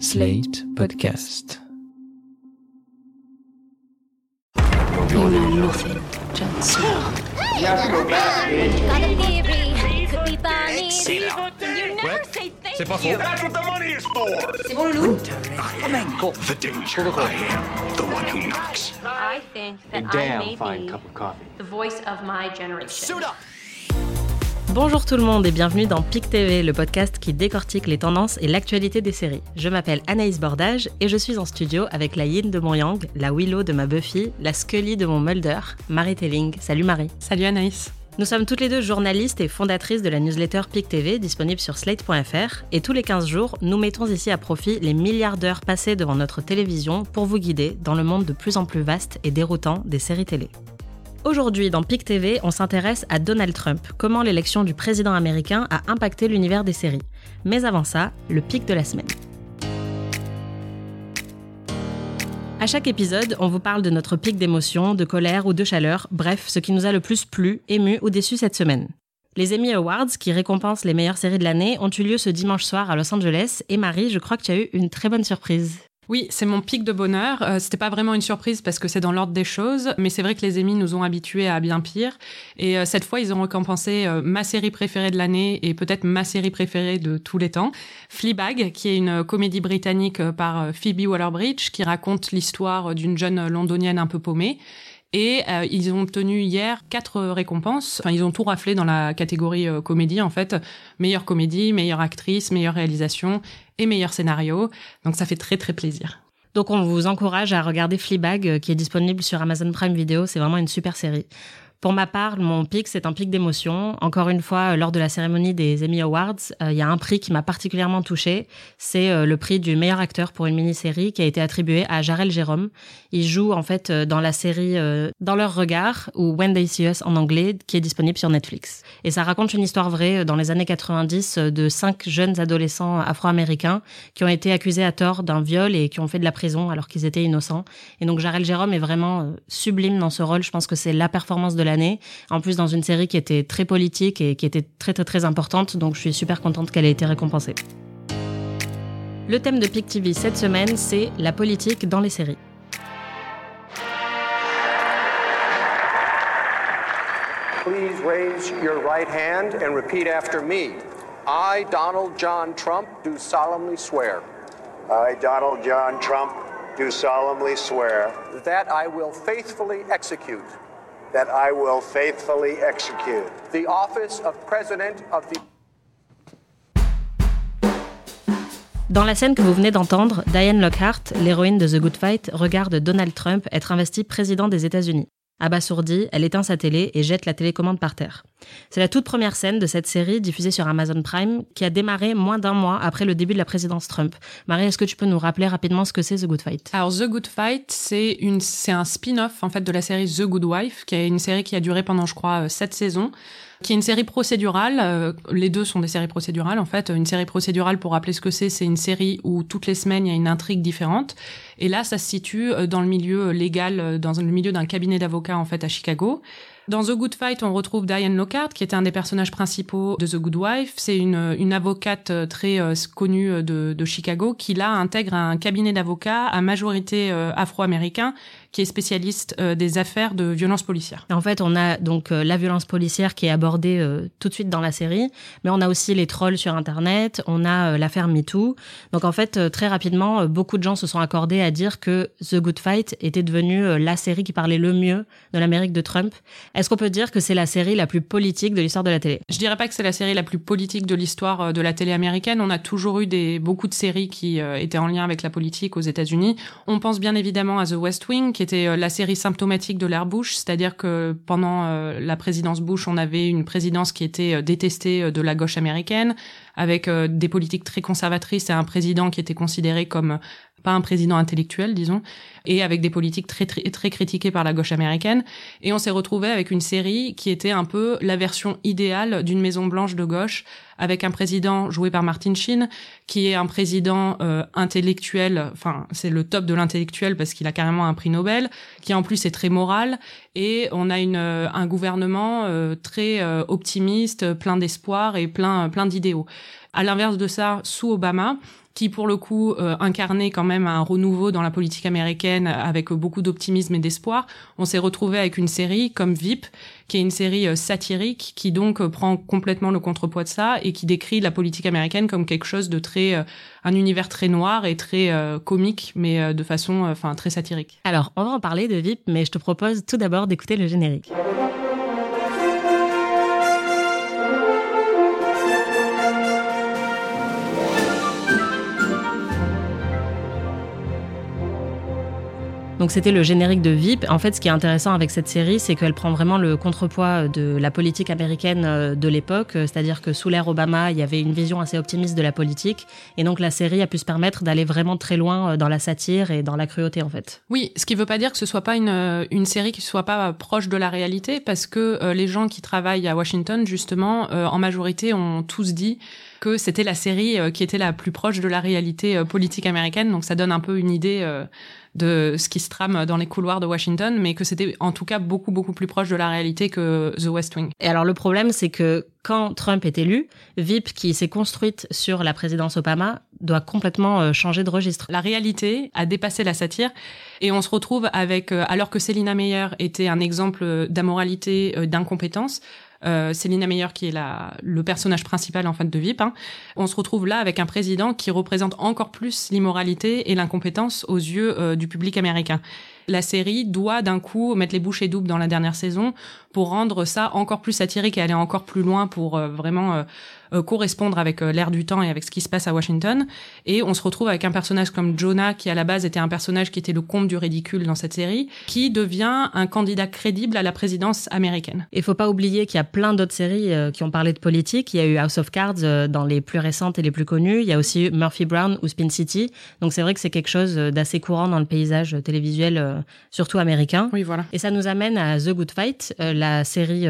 Slate Podcast. You know nothing, Jon Snow. Got a theory. Could be Barney. Say that. You never say thank C'est pas faux. you. That's what the money is for. C'est bon, Loulou? The danger. I am the one who knocks. I think that I may be the voice of my generation. Bonjour tout le monde et bienvenue dans PIC TV, le podcast qui décortique les tendances et l'actualité des séries. Je m'appelle Anaïs Bordage et je suis en studio avec la Yin de mon Yang, la Willow de ma Buffy, la Scully de mon Mulder, Marie Telling. Salut Marie. Salut Anaïs. Nous sommes toutes les deux journalistes et fondatrices de la newsletter PIC TV disponible sur slate.fr et tous les 15 jours, nous mettons ici à profit les milliards d'heures passées devant notre télévision pour vous guider dans le monde de plus en plus vaste et déroutant des séries télé. Aujourd'hui, dans PIC TV, on s'intéresse à Donald Trump, comment l'élection du président américain a impacté l'univers des séries. Mais avant ça, le pic de la semaine. À chaque épisode, on vous parle de notre pic d'émotion, de colère ou de chaleur, bref, ce qui nous a le plus plu, ému ou déçu cette semaine. Les Emmy Awards, qui récompensent les meilleures séries de l'année, ont eu lieu ce dimanche soir à Los Angeles, et Marie, je crois que tu as eu une très bonne surprise. Oui, c'est mon pic de bonheur. Euh, C'était pas vraiment une surprise parce que c'est dans l'ordre des choses, mais c'est vrai que les Emmy nous ont habitués à bien pire. Et euh, cette fois, ils ont récompensé euh, ma série préférée de l'année et peut-être ma série préférée de tous les temps, Fleabag, qui est une comédie britannique euh, par euh, Phoebe Waller-Bridge, qui raconte l'histoire d'une jeune londonienne un peu paumée. Et euh, ils ont obtenu hier quatre euh, récompenses. Enfin, ils ont tout raflé dans la catégorie euh, comédie, en fait. Meilleure comédie, meilleure actrice, meilleure réalisation et meilleur scénario. Donc ça fait très très plaisir. Donc on vous encourage à regarder Fleabag, euh, qui est disponible sur Amazon Prime Video, c'est vraiment une super série. Pour ma part, mon pic, c'est un pic d'émotion. Encore une fois, euh, lors de la cérémonie des Emmy Awards, euh, il y a un prix qui m'a particulièrement touchée. C'est euh, le prix du meilleur acteur pour une mini-série qui a été attribué à Jarel Jérôme. Il joue en fait dans la série Dans leur regard ou When They See Us en anglais, qui est disponible sur Netflix. Et ça raconte une histoire vraie dans les années 90 euh, de cinq jeunes adolescents afro-américains qui ont été accusés à tort d'un viol et qui ont fait de la prison alors qu'ils étaient innocents. Et donc Jarel Jérôme est vraiment sublime dans ce rôle. Je pense que c'est la performance de l'année. En plus, dans une série qui était très politique et qui était très très très importante. Donc je suis super contente qu'elle ait été récompensée. Le thème de PIC TV cette semaine, c'est la politique dans les séries. Please raise your right hand and repeat after me. I, Donald John Trump, do solemnly swear I, Donald John Trump, do solemnly swear that I will faithfully execute that I will faithfully execute the office of President of the Dans la scène que vous venez d'entendre, Diane Lockhart, l'héroïne de The Good Fight, regarde Donald Trump être investi président des États-Unis. Abasourdie, elle éteint sa télé et jette la télécommande par terre. C'est la toute première scène de cette série diffusée sur Amazon Prime qui a démarré moins d'un mois après le début de la présidence Trump. Marie, est-ce que tu peux nous rappeler rapidement ce que c'est The Good Fight? Alors The Good Fight, c'est c'est un spin-off en fait de la série The Good Wife, qui est une série qui a duré pendant, je crois, euh, sept saisons, qui est une série procédurale. euh, les deux sont des séries procédurales en fait. Une série procédurale, pour rappeler ce que c'est, c'est une série où toutes les semaines il y a une intrigue différente. Et là, ça se situe euh, dans le milieu légal, euh, dans le milieu d'un cabinet d'avocats en fait à Chicago. Dans The Good Fight, on retrouve Diane Lockhart, qui était un des personnages principaux de The Good Wife. C'est une, une avocate très connue de, de Chicago qui, là, intègre un cabinet d'avocats à majorité afro-américain qui est spécialiste euh, des affaires de violence policière. En fait, on a donc euh, la violence policière qui est abordée euh, tout de suite dans la série, mais on a aussi les trolls sur Internet, on a l'affaire MeToo. Donc en fait, très rapidement, beaucoup de gens se sont accordés à dire que The Good Fight était devenue la série qui parlait le mieux de l'Amérique de Trump. Est-ce qu'on peut dire que c'est la série la plus politique de l'histoire de la télé? Je dirais pas que c'est la série la plus politique de l'histoire de la télé américaine. On a toujours eu des, beaucoup de séries qui étaient en lien avec la politique aux États-Unis. On pense bien évidemment à The West Wing, qui était euh, la série symptomatique de l'ère Bush, c'est-à-dire que pendant euh, la présidence Bush, on avait une présidence qui était euh, détestée de la gauche américaine, avec des politiques très conservatrices et un président qui était considéré comme pas un président intellectuel, disons, et avec des politiques très, très, très critiquées par la gauche américaine. Et on s'est retrouvé avec une série qui était un peu la version idéale d'une Maison Blanche de gauche, avec un président joué par Martin Sheen, qui est un président euh, intellectuel, enfin c'est le top de l'intellectuel parce qu'il a carrément un prix Nobel, qui en plus est très moral, et on a une, euh, un gouvernement euh, très euh, optimiste, plein d'espoir et plein, plein d'idéaux. À l'inverse de ça, sous Obama, qui pour le coup euh, incarnait quand même un renouveau dans la politique américaine avec beaucoup d'optimisme et d'espoir, on s'est retrouvé avec une série comme VIP, qui est une série euh, satirique qui donc euh, prend complètement le contrepoids de ça et qui décrit la politique américaine comme quelque chose de très un univers très noir et très comique mais de façon très satirique. Alors, on va en parler de VIP mais je te propose tout d'abord d'écouter le générique. Donc c'était le générique de VIP. En fait, ce qui est intéressant avec cette série, c'est qu'elle prend vraiment le contrepoids de la politique américaine euh, de l'époque. C'est-à-dire que sous l'ère Obama, il y avait une vision assez optimiste de la politique. Et donc la série a pu se permettre d'aller vraiment très loin euh, dans la satire et dans la cruauté, en fait. Oui, ce qui ne veut pas dire que ce soit pas une, euh, une série qui soit pas proche de la réalité, parce que les gens qui travaillent à Washington, justement, en majorité, ont tous dit que c'était la série qui était la plus proche de la réalité politique américaine. Donc ça donne un peu une idée de ce qui se trame dans les couloirs de Washington, mais que c'était en tout cas beaucoup beaucoup plus proche de la réalité que The West Wing. Et alors le problème, c'est que quand Trump est élu, VIP, qui s'est construite sur la présidence Obama, doit complètement euh, changer de registre. La réalité a dépassé la satire et on se retrouve avec, euh, alors que Selina Meyer était un exemple d'amoralité, euh, d'incompétence, euh, Meyer qui est la, le personnage principal en fait de VIP, hein, on se retrouve là avec un président qui représente encore plus l'immoralité et l'incompétence aux yeux euh, du public américain. La série doit d'un coup mettre les bouchées doubles dans la dernière saison pour rendre ça encore plus satirique et aller encore plus loin pour euh, vraiment euh, correspondre avec euh, l'air du temps et avec ce qui se passe à Washington. Et on se retrouve avec un personnage comme Jonah, qui à la base était un personnage qui était le comble du ridicule dans cette série, qui devient un candidat crédible à la présidence américaine. Il faut pas oublier qu'il y a plein d'autres séries euh, qui ont parlé de politique. Il y a eu House of Cards dans les plus récentes et les plus connues. Il y a aussi Murphy Brown ou Spin City. Donc c'est vrai que c'est quelque chose d'assez courant dans le paysage télévisuel, surtout américain. Oui, voilà. Et ça nous amène à The Good Fight, la série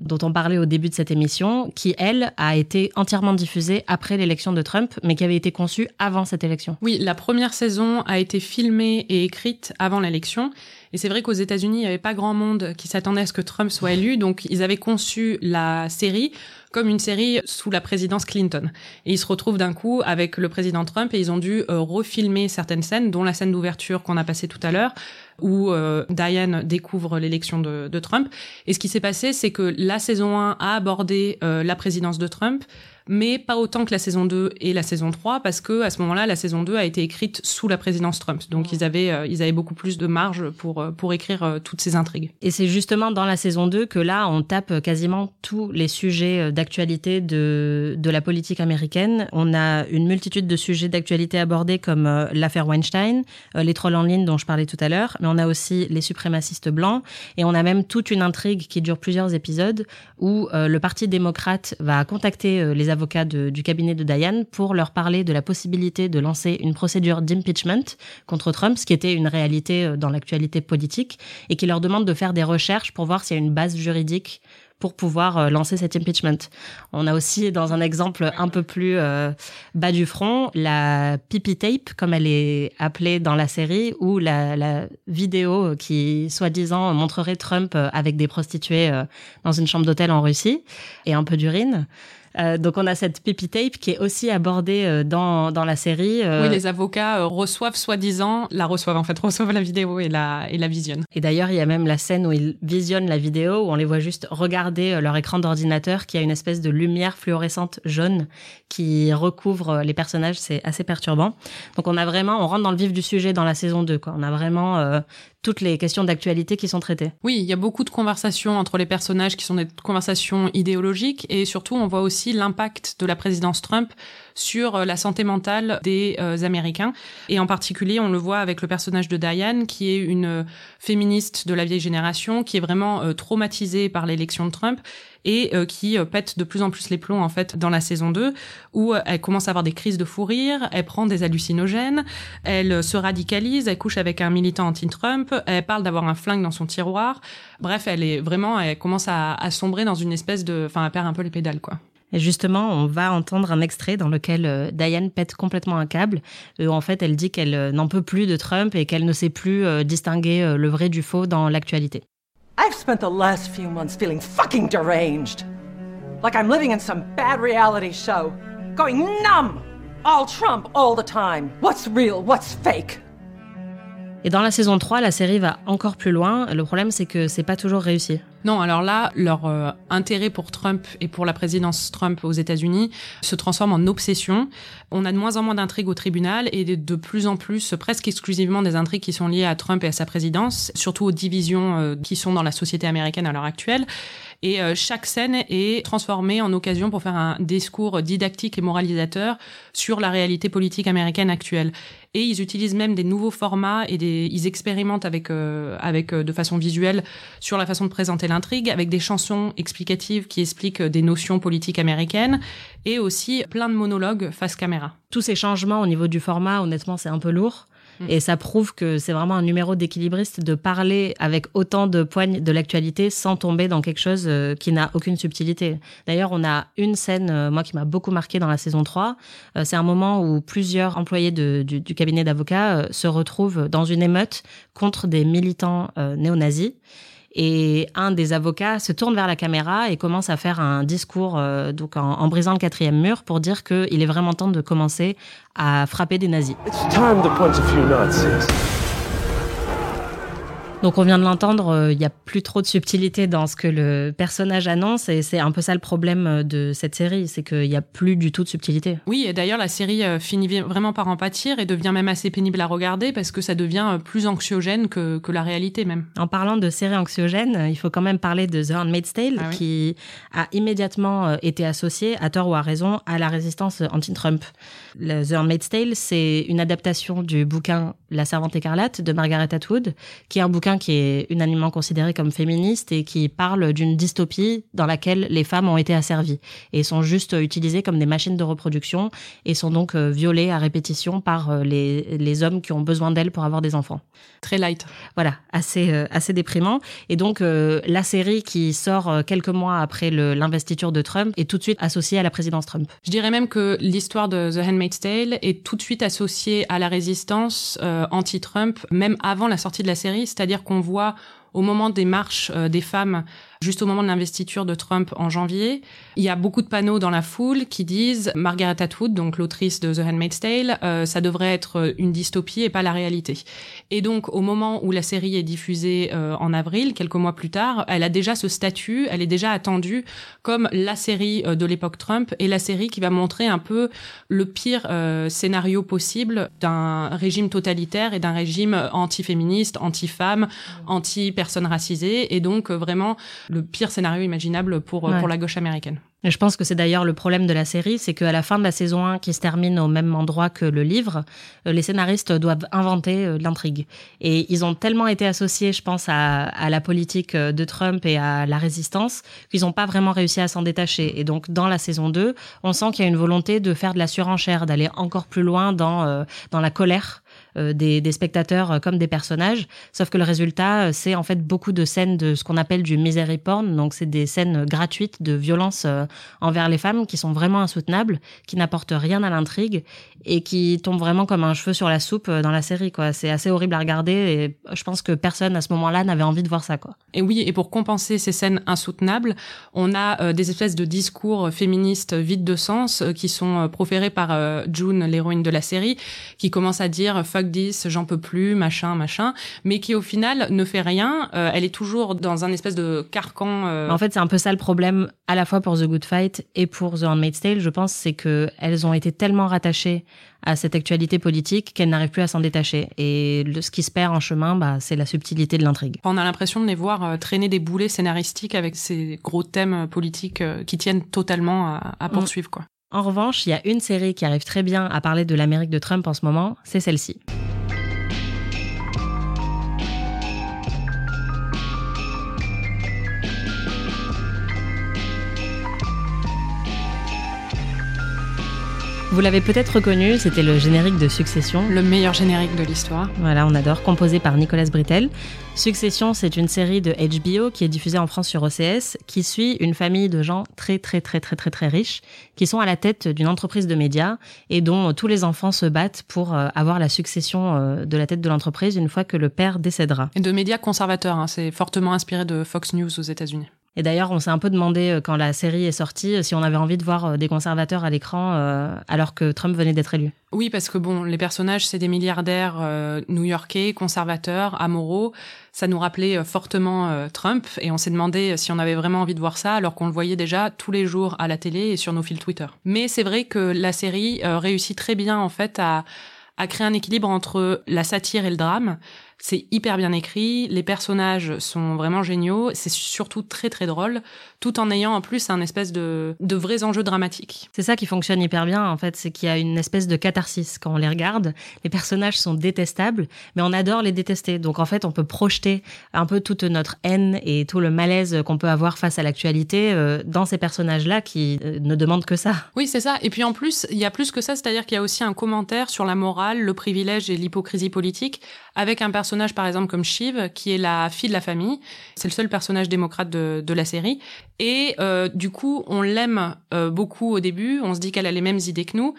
dont on parlait au début de cette émission, qui elle a été entièrement diffusée après l'élection de Trump, mais qui avait été conçue avant cette élection. Oui, la première saison a été filmée et écrite avant l'élection. Et c'est vrai qu'aux États-Unis, il n'y avait pas grand monde qui s'attendait à ce que Trump soit élu, donc ils avaient conçu la série comme une série sous la présidence Clinton. Et ils se retrouvent d'un coup avec le président Trump et ils ont dû euh, refilmer certaines scènes, dont la scène d'ouverture qu'on a passée tout à l'heure, où euh, Diane découvre l'élection de, Trump. Et ce qui s'est passé, c'est que la saison 1 a abordé euh, la présidence de Trump, mais pas autant que la saison 2 et la saison 3 parce que à ce moment-là la saison 2 a été écrite sous la présidence Trump. Donc ils avaient euh, ils avaient beaucoup plus de marge pour euh, pour écrire euh, toutes ces intrigues. Et c'est justement dans la saison 2 que là on tape quasiment tous les sujets d'actualité de de la politique américaine. On a une multitude de sujets d'actualité abordés comme l'affaire Weinstein, les trolls en ligne dont je parlais tout à l'heure, mais on a aussi les suprémacistes blancs et on a même toute une intrigue qui dure plusieurs épisodes où le parti démocrate va contacter les avocat du cabinet de Diane pour leur parler de la possibilité de lancer une procédure d'impeachment contre Trump, ce qui était une réalité euh, dans l'actualité politique, et qui leur demande de faire des recherches pour voir s'il y a une base juridique pour pouvoir euh, lancer cet impeachment. On a aussi, dans un exemple un peu plus euh, bas du front, la pipi tape, comme elle est appelée dans la série, ou la vidéo qui, soi-disant, montrerait Trump avec des prostituées dans une chambre d'hôtel en Russie et un peu d'urine. Euh, donc on a cette pipi tape qui est aussi abordée euh, dans, dans la série. Euh. Oui, les avocats reçoivent soi-disant, la reçoivent en fait, reçoivent la vidéo et la, et la visionnent. Et d'ailleurs, il y a même la scène où ils visionnent la vidéo, où on les voit juste regarder leur écran d'ordinateur qui a une espèce de lumière fluorescente jaune qui recouvre les personnages. C'est assez perturbant. Donc on a vraiment, on rentre dans le vif du sujet dans la saison 2. Quoi. On a vraiment toutes les questions d'actualité qui sont traitées. Oui, il y a beaucoup de conversations entre les personnages qui sont des conversations idéologiques et surtout on voit aussi l'impact de la présidence Trump sur euh, la santé mentale des euh, Américains. Et en particulier, on le voit avec le personnage de Diane, qui est une euh, féministe de la vieille génération, qui est vraiment traumatisée par l'élection de Trump et qui pète de plus en plus les plombs en fait dans la saison 2 où elle commence à avoir des crises de fou rire, elle prend des hallucinogènes, elle se radicalise, elle couche avec un militant anti-Trump, elle parle d'avoir un flingue dans son tiroir. Bref, elle est vraiment elle commence à, à sombrer dans une espèce de enfin elle perd un peu les pédales quoi. Et justement, on va entendre un extrait dans lequel euh, Diane pète complètement un câble. Où en fait, elle dit qu'elle euh, n'en peut plus de Trump et qu'elle ne sait plus euh, distinguer le vrai du faux dans l'actualité. I've spent the last few months feeling fucking deranged. Like I'm living in some bad reality show. going numb. All Trump all the time. What's real? What's fake? Et dans la saison 3, la série va encore plus loin. Le problème, c'est que c'est pas toujours réussi. Non, alors là, leur euh, intérêt pour Trump et pour la présidence Trump aux États-Unis se transforme en obsession. On a de moins en moins d'intrigues au tribunal et de plus en plus, presque exclusivement des intrigues qui sont liées à Trump et à sa présidence, surtout aux divisions euh, qui sont dans la société américaine à l'heure actuelle. Et euh, chaque scène est transformée en occasion pour faire un discours didactique et moralisateur sur la réalité politique américaine actuelle. Et ils utilisent même des nouveaux formats et des, ils expérimentent avec, avec de façon visuelle sur la façon de présenter l'intrigue, avec des chansons explicatives qui expliquent des notions politiques américaines et aussi plein de monologues face caméra. Tous ces changements au niveau du format, honnêtement, c'est un peu lourd. Mm. Et ça prouve que c'est vraiment un numéro d'équilibriste de parler avec autant de poignes de l'actualité sans tomber dans quelque chose euh, qui n'a aucune subtilité. D'ailleurs, on a une scène, euh, moi, qui m'a beaucoup marqué dans la saison 3. Euh, c'est un moment où plusieurs employés du, du, cabinet d'avocats se retrouvent dans une émeute contre des militants néo-nazis. Et un des avocats se tourne vers la caméra et commence à faire un discours euh, donc en, brisant le quatrième mur pour dire qu'il est vraiment temps de commencer à frapper des Nazis. Donc on vient de l'entendre, euh, il n'y a plus trop de subtilité dans ce que le personnage annonce et c'est un peu ça le problème euh, de cette série, c'est qu'il n'y a plus du tout de subtilité. Oui, et d'ailleurs la série euh, finit vraiment par en pâtir et devient même assez pénible à regarder parce que ça devient plus anxiogène que, que la réalité même. En parlant de série anxiogène, il faut quand même parler de The Handmaid's Tale ah qui a immédiatement été associé, à tort ou à raison, à la résistance anti-Trump. The Handmaid's Tale, c'est une adaptation du bouquin La Servante écarlate de Margaret Atwood, qui est un bouquin qui est unanimement considéré comme féministe et qui parle d'une dystopie dans laquelle les femmes ont été asservies et sont juste utilisées comme des machines de reproduction et sont donc euh, violées à répétition par euh, les, les hommes qui ont besoin d'elles pour avoir des enfants. Très light. Voilà, assez, euh, assez déprimant. Et donc, la série qui sort quelques mois après l'investiture de Trump est tout de suite associée à la présidence Trump. Je dirais même que l'histoire de The Handmaid's Tale est tout de suite associée à la résistance euh, anti-Trump, même avant la sortie de la série, c'est-à-dire qu'on voit au moment des marches euh, des femmes juste au moment de l'investiture de Trump en janvier. Il y a beaucoup de panneaux dans la foule qui disent Margaret Atwood, donc l'autrice de The Handmaid's Tale, euh, ça devrait être une dystopie et pas la réalité. Et donc au moment où la série est diffusée euh, en avril, quelques mois plus tard, elle a déjà ce statut, elle est déjà attendue comme la série euh, de l'époque Trump et la série qui va montrer un peu le pire scénario possible d'un régime totalitaire et d'un régime anti-féministe, anti-femme, anti-personnes racisées et donc vraiment le pire scénario imaginable pour, euh, pour la gauche américaine. Et je pense que c'est d'ailleurs le problème de la série, c'est qu'à la fin de la saison 1, qui se termine au même endroit que le livre, euh, les scénaristes doivent inventer euh, l'intrigue. Et ils ont tellement été associés, je pense, à, à la politique de Trump et à la résistance, qu'ils n'ont pas vraiment réussi à s'en détacher. Et donc, dans la saison 2, on sent qu'il y a une volonté de faire de la surenchère, d'aller encore plus loin dans, dans la colère euh, des, spectateurs euh, comme des personnages. Sauf que le résultat, euh, c'est en fait beaucoup de scènes de ce qu'on appelle du misery porn. Donc c'est des scènes gratuites de violence envers les femmes qui sont vraiment insoutenables, qui n'apportent rien à l'intrigue et qui tombent vraiment comme un cheveu sur la soupe dans la série. Quoi, c'est assez horrible à regarder et je pense que personne à ce moment-là n'avait envie de voir ça. Quoi. Et oui, et pour compenser ces scènes insoutenables, on a des espèces de discours féministes vides de sens qui sont proférés par June, l'héroïne de la série, qui commence à dire fuck j'en peux plus, machin, machin, mais qui au final ne fait rien. Euh, elle est toujours dans un espèce de carcan. Euh. En fait, c'est un peu ça le problème, à la fois pour The Good Fight et pour The Handmaid's Tale, je pense, c'est que elles ont été tellement rattachées à cette actualité politique qu'elles n'arrivent plus à s'en détacher. Et ce qui se perd en chemin, bah, c'est la subtilité de l'intrigue. On a l'impression de les voir euh, traîner des boulets scénaristiques avec ces gros thèmes politiques qui tiennent totalement à, mm. poursuivre, quoi. En revanche, il y a une série qui arrive très bien à parler de l'Amérique de Trump en ce moment, c'est celle-ci. Vous l'avez peut-être reconnu, c'était le générique de Succession. Le meilleur générique de l'histoire. Voilà, on adore, composé par Nicolas Brittel. Succession, c'est une série de HBO qui est diffusée en France sur OCS, qui suit une famille de gens très très très très très très riches, qui sont à la tête d'une entreprise de médias et dont tous les enfants se battent pour euh, avoir la succession euh, de la tête de l'entreprise une fois que le père décédera. Et de médias conservateurs, hein, c'est fortement inspiré de Fox News aux États-Unis. Et d'ailleurs, on s'est un peu demandé euh, quand la série est sortie euh, si on avait envie de voir euh, des conservateurs à l'écran alors que Trump venait d'être élu. Oui, parce que bon, les personnages, c'est des milliardaires new-yorkais, conservateurs, amoraux. Ça nous rappelait fortement Trump et on s'est demandé si on avait vraiment envie de voir ça alors qu'on le voyait déjà tous les jours à la télé et sur nos fils Twitter. Mais c'est vrai que la série réussit très bien en fait à à créer un équilibre entre la satire et le drame. C'est hyper bien écrit, les personnages sont vraiment géniaux, c'est surtout très très drôle, tout en ayant en plus un espèce de, de vrais enjeux dramatiques. C'est ça qui fonctionne hyper bien en fait, c'est qu'il y a une espèce de catharsis quand on les regarde. Les personnages sont détestables, mais on adore les détester. Donc en fait, on peut projeter un peu toute notre haine et tout le malaise qu'on peut avoir face à l'actualité euh, dans ces personnages-là qui euh, ne demandent que ça. Oui, c'est ça. Et puis en plus, il y a plus que ça, c'est-à-dire qu'il y a aussi un commentaire sur la morale, le privilège et l'hypocrisie politique avec un personnage par exemple comme Shiv, qui est la fille de la famille. C'est le seul personnage démocrate de, de la série. Et euh, du coup, on l'aime euh, beaucoup au début, on se dit qu'elle a les mêmes idées que nous.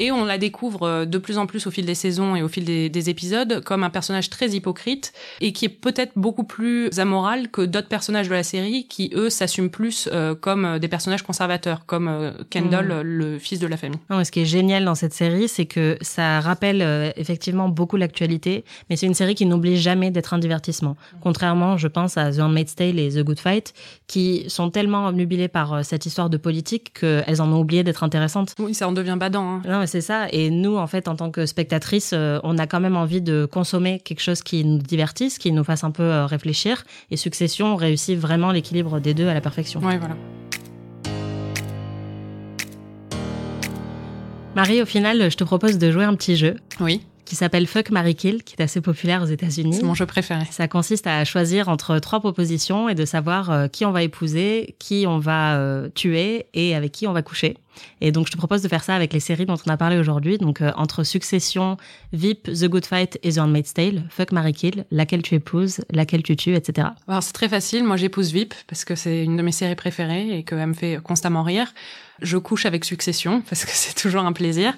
Et on la découvre euh, de plus en plus au fil des saisons et au fil des, épisodes comme un personnage très hypocrite et qui est peut-être beaucoup plus amoral que d'autres personnages de la série qui, eux, s'assument plus euh, comme euh, des personnages conservateurs, comme Kendall, mm. le fils de la famille. Non, ce qui est génial dans cette série, c'est que ça rappelle effectivement beaucoup l'actualité, mais c'est une série qui n'oublie jamais d'être un divertissement. Contrairement, je pense, à The Handmaid's Tale et The Good Fight, qui sont tellement obnubilés par cette histoire de politique qu'elles en ont oublié d'être intéressantes. Oui, ça en devient badant. Hein c'est ça. Et nous, en fait, en tant que spectatrices, euh, on a quand même envie de consommer quelque chose qui nous divertisse, qui nous fasse un peu euh, réfléchir. Et Succession réussit vraiment l'équilibre des deux à la perfection. Oui, voilà. Marie, au final, je te propose de jouer un petit jeu. Oui qui s'appelle Fuck Mary Kill, qui est assez populaire aux États-Unis. C'est mon jeu préféré. Ça consiste à choisir entre trois propositions et de savoir euh, qui on va épouser, qui on va tuer et avec qui on va coucher. Et donc, je te propose de faire ça avec les séries dont on a parlé aujourd'hui. Donc, euh, entre Succession, VIP, The Good Fight et The Handmaid's Tale, Fuck, Mary Kill, laquelle tu épouses, laquelle tu tues, etc. Alors, c'est très facile. Moi, j'épouse VIP parce que c'est une de mes séries préférées et qu'elle me fait constamment rire. Je couche avec Succession parce que c'est toujours un plaisir.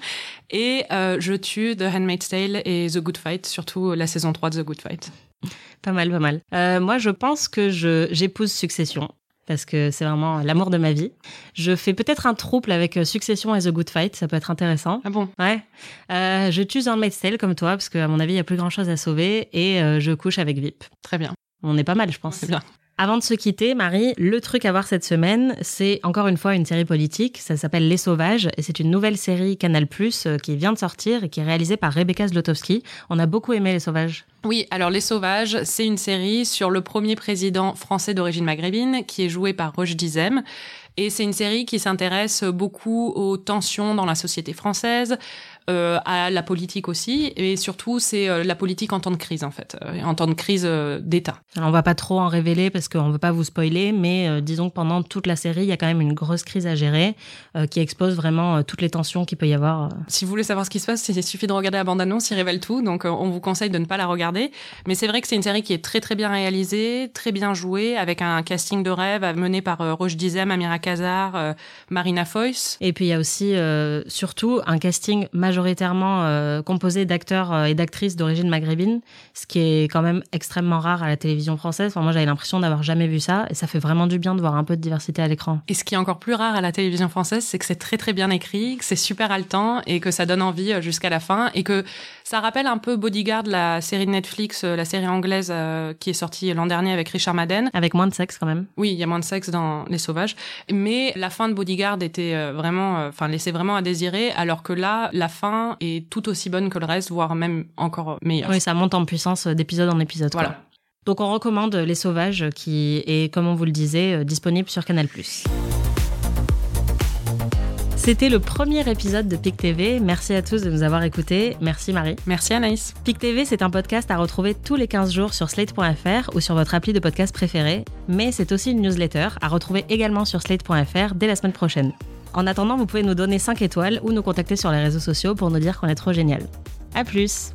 Et euh, je tue The Handmaid's Tale et The Good Fight, surtout la saison 3 de The Good Fight. Pas mal, pas mal. Euh, moi, je pense que j'épouse Succession parce que c'est vraiment l'amour de ma vie. Je fais peut-être un trouble avec euh, Succession et The Good Fight, ça peut être intéressant. Ah bon? Ouais. Euh, je tue un Tale comme toi, parce qu'à mon avis, il n'y a plus grand-chose à sauver, et euh, je couche avec VIP. Très bien. On est pas mal, je pense. C'est bien. Avant de se quitter, Marie, le truc à voir cette semaine, c'est encore une fois une série politique. Ça s'appelle Les Sauvages et c'est une nouvelle série Canal Plus euh, qui vient de sortir et qui est réalisée par Rebecca Zlotowski. On a beaucoup aimé Les Sauvages. Oui, alors Les Sauvages, c'est une série sur le premier président français d'origine maghrébine qui est joué par Roche Dizem. Et c'est une série qui s'intéresse beaucoup aux tensions dans la société française, à la politique aussi, et surtout c'est euh, la politique en temps de crise en fait, euh, en temps de crise d'État. Alors on va pas trop en révéler parce qu'on veut pas vous spoiler, mais disons que pendant toute la série, il y a quand même une grosse crise à gérer qui expose vraiment toutes les tensions qu'il peut y avoir. Si vous voulez savoir ce qui se passe, il suffit de regarder la bande-annonce, il révèle tout, donc on vous conseille de ne pas la regarder. Mais c'est vrai que c'est une série qui est très très bien réalisée, très bien jouée, avec un casting de rêve mené par Roche Dizem, Amira Kazar, Marina Foyce. Et puis il y a aussi surtout un casting majeur majoritairement euh, composé d'acteurs euh, et d'actrices d'origine maghrébine, ce qui est quand même extrêmement rare à la télévision française. moi, j'avais l'impression d'avoir jamais vu ça, et ça fait vraiment du bien de voir un peu de diversité à l'écran. Et ce qui est encore plus rare à la télévision française, c'est que c'est très très bien écrit, que c'est super haletant, et que ça donne envie euh, jusqu'à la fin, et que ça rappelle un peu Bodyguard, la série de Netflix, la série anglaise qui est sortie l'an dernier avec Richard Madden. Avec moins de sexe quand même. Oui, il y a moins de sexe dans Les Sauvages, mais la fin de Bodyguard était vraiment, enfin laissait vraiment à désirer, alors que là, la fin est tout aussi bonne que le reste, voire même encore meilleure. Oui, ça monte en puissance d'épisode en épisode. Voilà. Donc on recommande Les Sauvages, qui est, comme on vous le disait, euh, disponible sur Canal+. C'était le premier épisode de PIC TV. Merci à tous de nous avoir écoutés. Merci Marie. Merci Anaïs. PIC TV, c'est un podcast à retrouver tous les 15 jours sur slate.fr ou sur votre appli de podcast préféré. Mais c'est aussi une newsletter à retrouver également sur slate.fr dès la semaine prochaine. En attendant, vous pouvez nous donner 5 étoiles ou nous contacter sur les réseaux sociaux pour nous dire qu'on est trop génial. A plus